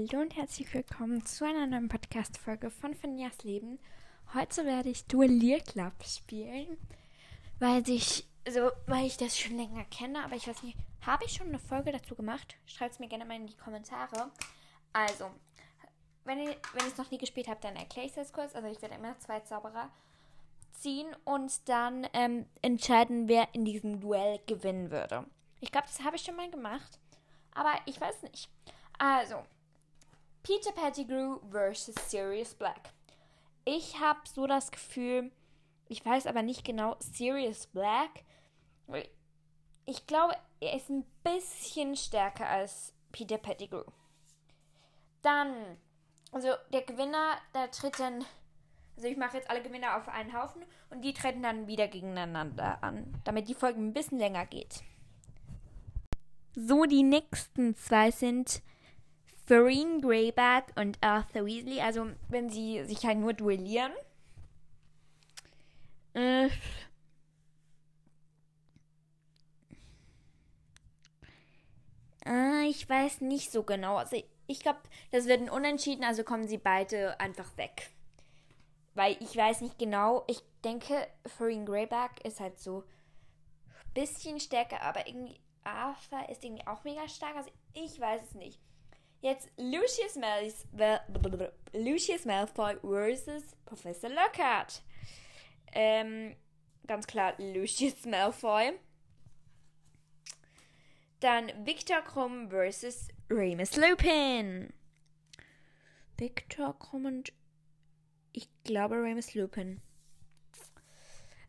Hallo und herzlich willkommen zu einer neuen Podcast-Folge von Finjas Leben. Heute werde ich Duellier Club spielen, weil ich, also, weil ich das schon länger kenne, aber ich weiß nicht, habe ich schon eine Folge dazu gemacht? Schreibt es mir gerne mal in die Kommentare. Also, wenn ihr wenn es noch nie gespielt habt, dann erkläre ich das kurz. Also ich werde immer zwei Zauberer ziehen und dann ähm, entscheiden, wer in diesem Duell gewinnen würde. Ich glaube, das habe ich schon mal gemacht, aber ich weiß nicht. Also, Peter Pettigrew versus Sirius Black. Ich habe so das Gefühl, ich weiß aber nicht genau, Sirius Black, ich glaube, er ist ein bisschen stärker als Peter Pettigrew. Dann, also der Gewinner, der tritt dann, also ich mache jetzt alle Gewinner auf einen Haufen und die treten dann wieder gegeneinander an, damit die Folge ein bisschen länger geht. So, die nächsten zwei sind Farine Greyback und Arthur Weasley. Also, wenn sie sich halt nur duellieren. Äh. Äh, ich weiß nicht so genau. Also, ich glaube, das wird ein Unentschieden, also kommen sie beide einfach weg. Weil ich weiß nicht genau. Ich denke, Farine Greyback ist halt so ein bisschen stärker, aber irgendwie Arthur ist irgendwie auch mega stark. Also, ich weiß es nicht. Jetzt Lucius, Mal Lucius Malfoy versus Professor Lockhart. Ähm, ganz klar Lucius Malfoy. Dann Victor Krumm versus Remus Lupin. Victor Krumm und ich glaube Remus Lupin.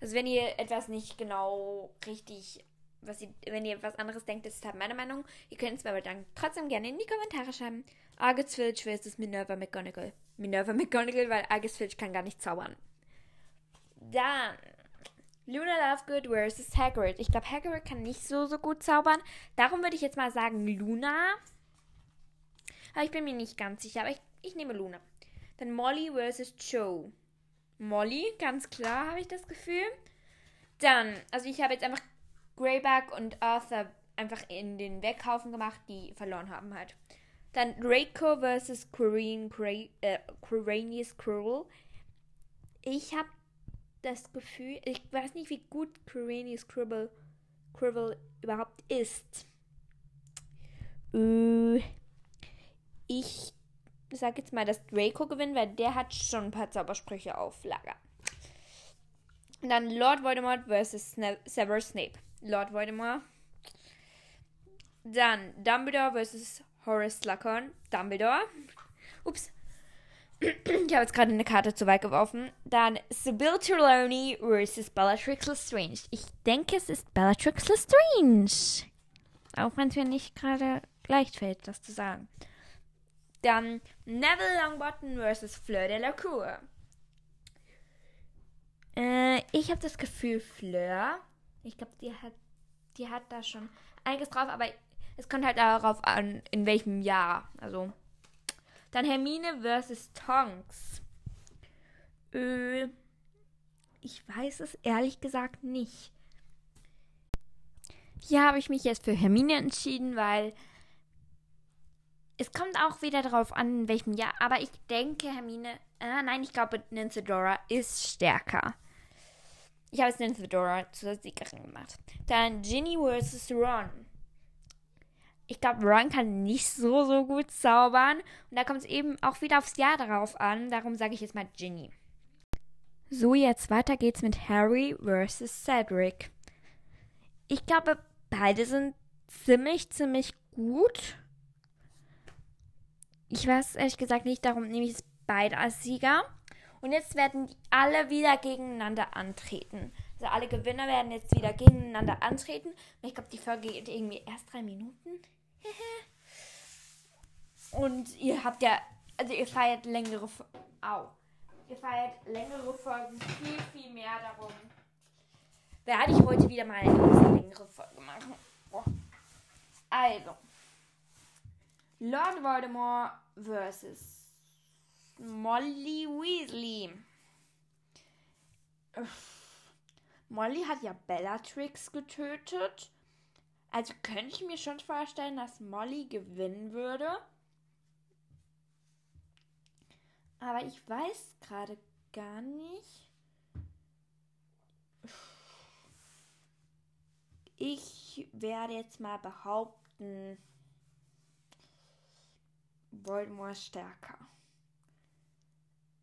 Also wenn ihr etwas nicht genau richtig was ihr, wenn ihr was anderes denkt, ist halt meine Meinung. Ihr könnt es mir aber dann trotzdem gerne in die Kommentare schreiben. Argus Filch versus Minerva McGonagall. Minerva McGonagall, weil Argus Filch kann gar nicht zaubern. Dann Luna Lovegood versus Hagrid. Ich glaube, Hagrid kann nicht so, so gut zaubern. Darum würde ich jetzt mal sagen Luna. Aber ich bin mir nicht ganz sicher. Aber ich, ich nehme Luna. Dann Molly versus Joe. Molly, ganz klar, habe ich das Gefühl. Dann, also ich habe jetzt einfach Greyback und Arthur einfach in den Weckhaufen gemacht, die verloren haben halt. Dann Draco versus Quirine, äh, Quirinius Cruel. Ich habe das Gefühl, ich weiß nicht, wie gut Quirinius Cruel, Cruel überhaupt ist. Äh, ich sag jetzt mal, dass Draco gewinnt, weil der hat schon ein paar Zaubersprüche auf Lager. dann Lord Voldemort versus Severus Snape. Lord Voldemort. Dann Dumbledore versus Horace Slughorn. Dumbledore. Ups. Ich habe jetzt gerade eine Karte zu weit geworfen. Dann Sybil Trelawney versus Bellatrix Lestrange. Ich denke, es ist Bellatrix Lestrange. Auch wenn es mir nicht gerade leicht fällt, das zu sagen. Dann Neville Longbottom versus Fleur de la Cour. Äh, ich habe das Gefühl, Fleur ich glaube, die hat, die hat da schon einiges drauf, aber es kommt halt darauf an, in welchem Jahr. Also. Dann Hermine versus Tonks. Äh, ich weiß es ehrlich gesagt nicht. Hier habe ich mich jetzt für Hermine entschieden, weil es kommt auch wieder darauf an, in welchem Jahr. Aber ich denke, Hermine. Äh, nein, ich glaube, Dora ist stärker. Ich habe es den Fedora zur Siegerin gemacht. Dann Ginny vs. Ron. Ich glaube, Ron kann nicht so, so gut zaubern. Und da kommt es eben auch wieder aufs Jahr darauf an. Darum sage ich jetzt mal Ginny. So, jetzt weiter geht's mit Harry vs. Cedric. Ich glaube, beide sind ziemlich, ziemlich gut. Ich weiß ehrlich gesagt nicht, darum nehme ich es beide als Sieger. Und jetzt werden alle wieder gegeneinander antreten. Also alle Gewinner werden jetzt wieder gegeneinander antreten. Und ich glaube, die Folge geht irgendwie erst drei Minuten. Und ihr habt ja, also ihr feiert längere, au, ihr feiert längere Folgen viel, viel mehr darum. Werde ich heute wieder mal eine längere Folge machen. Also, Lord Voldemort versus Molly Weasley. Molly hat ja Bellatrix getötet. Also könnte ich mir schon vorstellen, dass Molly gewinnen würde. Aber ich weiß gerade gar nicht. Ich werde jetzt mal behaupten, Voldemort stärker.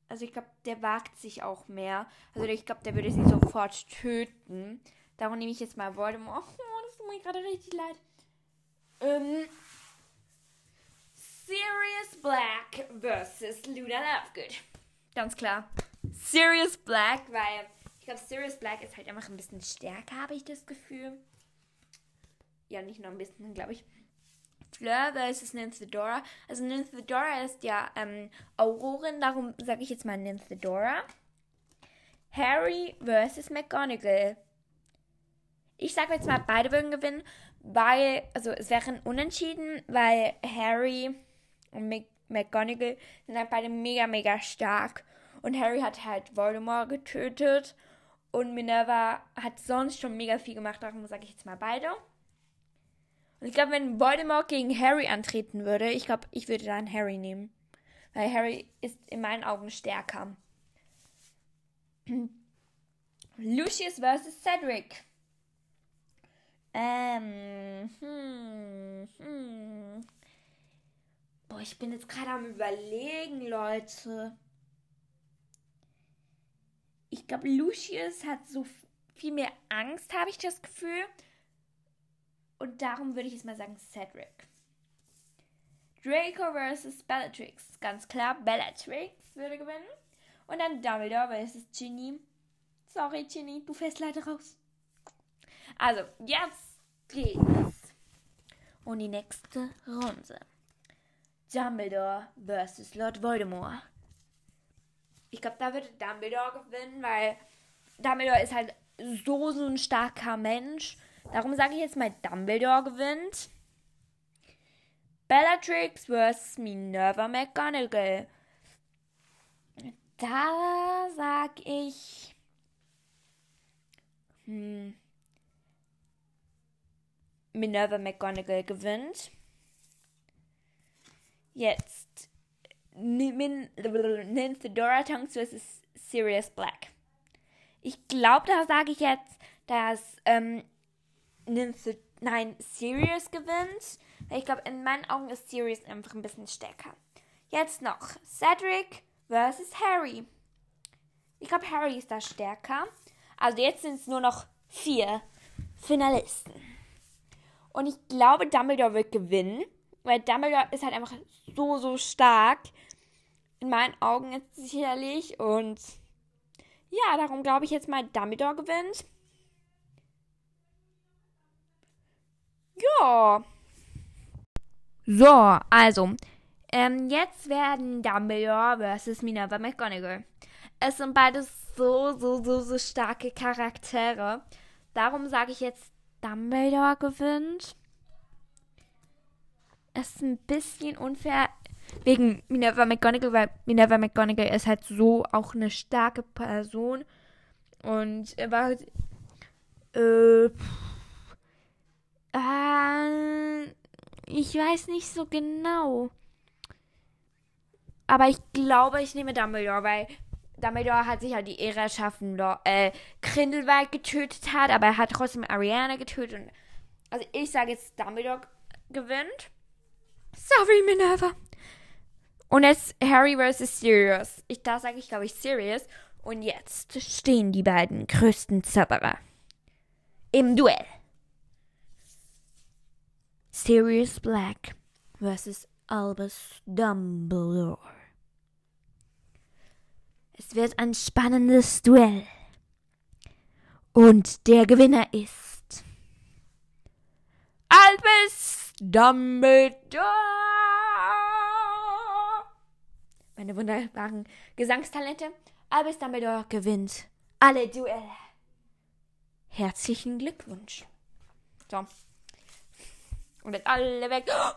Also ich glaube, der wagt sich auch mehr. Also ich glaube, der würde sie sofort töten. Darum nehme ich jetzt mal Voldemort. Oh, das tut mir gerade richtig leid. Ähm, Sirius Black versus Luna Lovegood. Ganz klar. Sirius Black, weil ich glaube, Sirius Black ist halt einfach ein bisschen stärker, habe ich das Gefühl. Ja, nicht nur ein bisschen, glaube ich. Fleur versus Nymphedora. Also Nymphedora ist ja ähm, Aurorin, darum sage ich jetzt mal Nymphedora. Harry versus McGonagall. Ich sage jetzt mal, beide würden gewinnen, weil, also es wären unentschieden, weil Harry und McGonagall sind halt beide mega, mega stark. Und Harry hat halt Voldemort getötet und Minerva hat sonst schon mega viel gemacht, darum sage ich jetzt mal beide. Und ich glaube, wenn Voldemort gegen Harry antreten würde, ich glaube, ich würde dann Harry nehmen. Weil Harry ist in meinen Augen stärker. Lucius versus Cedric. Ähm, hm, hm. Boah, ich bin jetzt gerade am überlegen, Leute. Ich glaube, Lucius hat so viel mehr Angst, habe ich das Gefühl. Und darum würde ich jetzt mal sagen Cedric. Draco versus Bellatrix. Ganz klar, Bellatrix würde gewinnen. Und dann Dumbledore versus Ginny. Sorry, Ginny, du fährst leider raus. Also, jetzt geht's. Und die nächste Runde. Dumbledore versus Lord Voldemort. Ich glaube, da würde Dumbledore gewinnen, weil Dumbledore ist halt so, so ein starker Mensch. Darum sage ich jetzt mal, Dumbledore gewinnt. Bellatrix vs. Minerva McGonagall. Da sag ich. Hm, Minerva McGonagall gewinnt. Jetzt. Nymphedora Tonks vs. Sirius Black. Ich glaube, da sage ich jetzt, dass ähm, Nymph nein, Sirius gewinnt. Ich glaube, in meinen Augen ist Sirius einfach ein bisschen stärker. Jetzt noch Cedric versus Harry. Ich glaube, Harry ist da stärker. Also jetzt sind es nur noch vier Finalisten. Und ich glaube, Dumbledore wird gewinnen, weil Dumbledore ist halt einfach so, so stark. In meinen Augen jetzt sicherlich. Und ja, darum glaube ich jetzt mal, Dumbledore gewinnt. So, also. Ähm, jetzt werden Dumbledore versus Minerva McGonagall. Es sind beides so, so, so, so starke Charaktere. Darum sage ich jetzt, Dumbledore gewinnt. Es ist ein bisschen unfair wegen Minerva McGonagall, weil Minerva McGonagall ist halt so auch eine starke Person. Und er war. Äh, äh, ich weiß nicht so genau. Aber ich glaube, ich nehme Dumbledore, weil Dumbledore hat sich ja die Ehre erschaffen, äh, Grindelwald getötet hat, aber er hat trotzdem Ariana getötet. Und, also ich sage jetzt, Dumbledore gewinnt. Sorry, Minerva. Und jetzt Harry vs. Sirius. Ich, da sage ich, glaube ich, Sirius. Und jetzt stehen die beiden größten Zauberer im Duell. Sirius Black versus Albus Dumbledore. Es wird ein spannendes Duell. Und der Gewinner ist Albus Dumbledore. Meine wunderbaren Gesangstalente. Albus Dumbledore gewinnt alle Duelle. Herzlichen Glückwunsch. So. Und jetzt alle weg. Oh,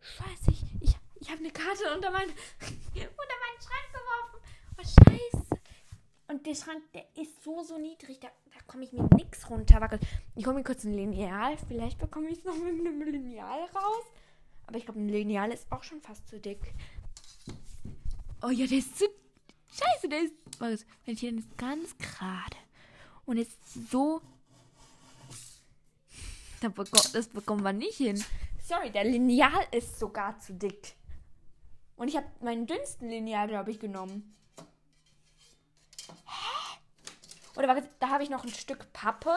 scheiße, ich, ich, ich habe eine Karte unter, mein, unter meinen Schrank geworfen. Oh, scheiße. Und der Schrank, der ist so, so niedrig. Da, da komme ich mit nichts runter. Ich hole mir kurz ein Lineal. Vielleicht bekomme ich es noch mit einem Lineal raus. Aber ich glaube, ein Lineal ist auch schon fast zu dick. Oh ja, der ist zu. Scheiße, der ist. Was? Wenn ich hier ist ganz gerade. Und ist so. Das bekommt man nicht hin. Sorry, der Lineal ist sogar zu dick. Und ich habe meinen dünnsten Lineal, glaube ich, genommen. Oder warte, da habe ich noch ein Stück Pappe.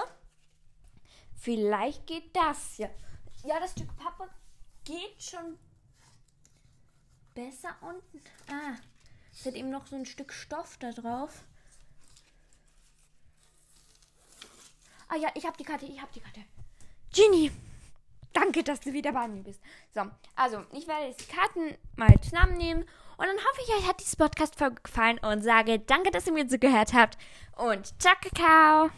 Vielleicht geht das ja. Ja, das Stück Pappe geht schon besser unten. Ah, es hat eben noch so ein Stück Stoff da drauf. Ah ja, ich habe die Karte, ich habe die Karte. Genie, danke, dass du wieder bei mir bist. So, also, ich werde jetzt die Karten mal zusammennehmen und dann hoffe ich, euch hat dieses Podcast gefallen und sage danke, dass ihr mir zugehört habt und ciao, Kakao.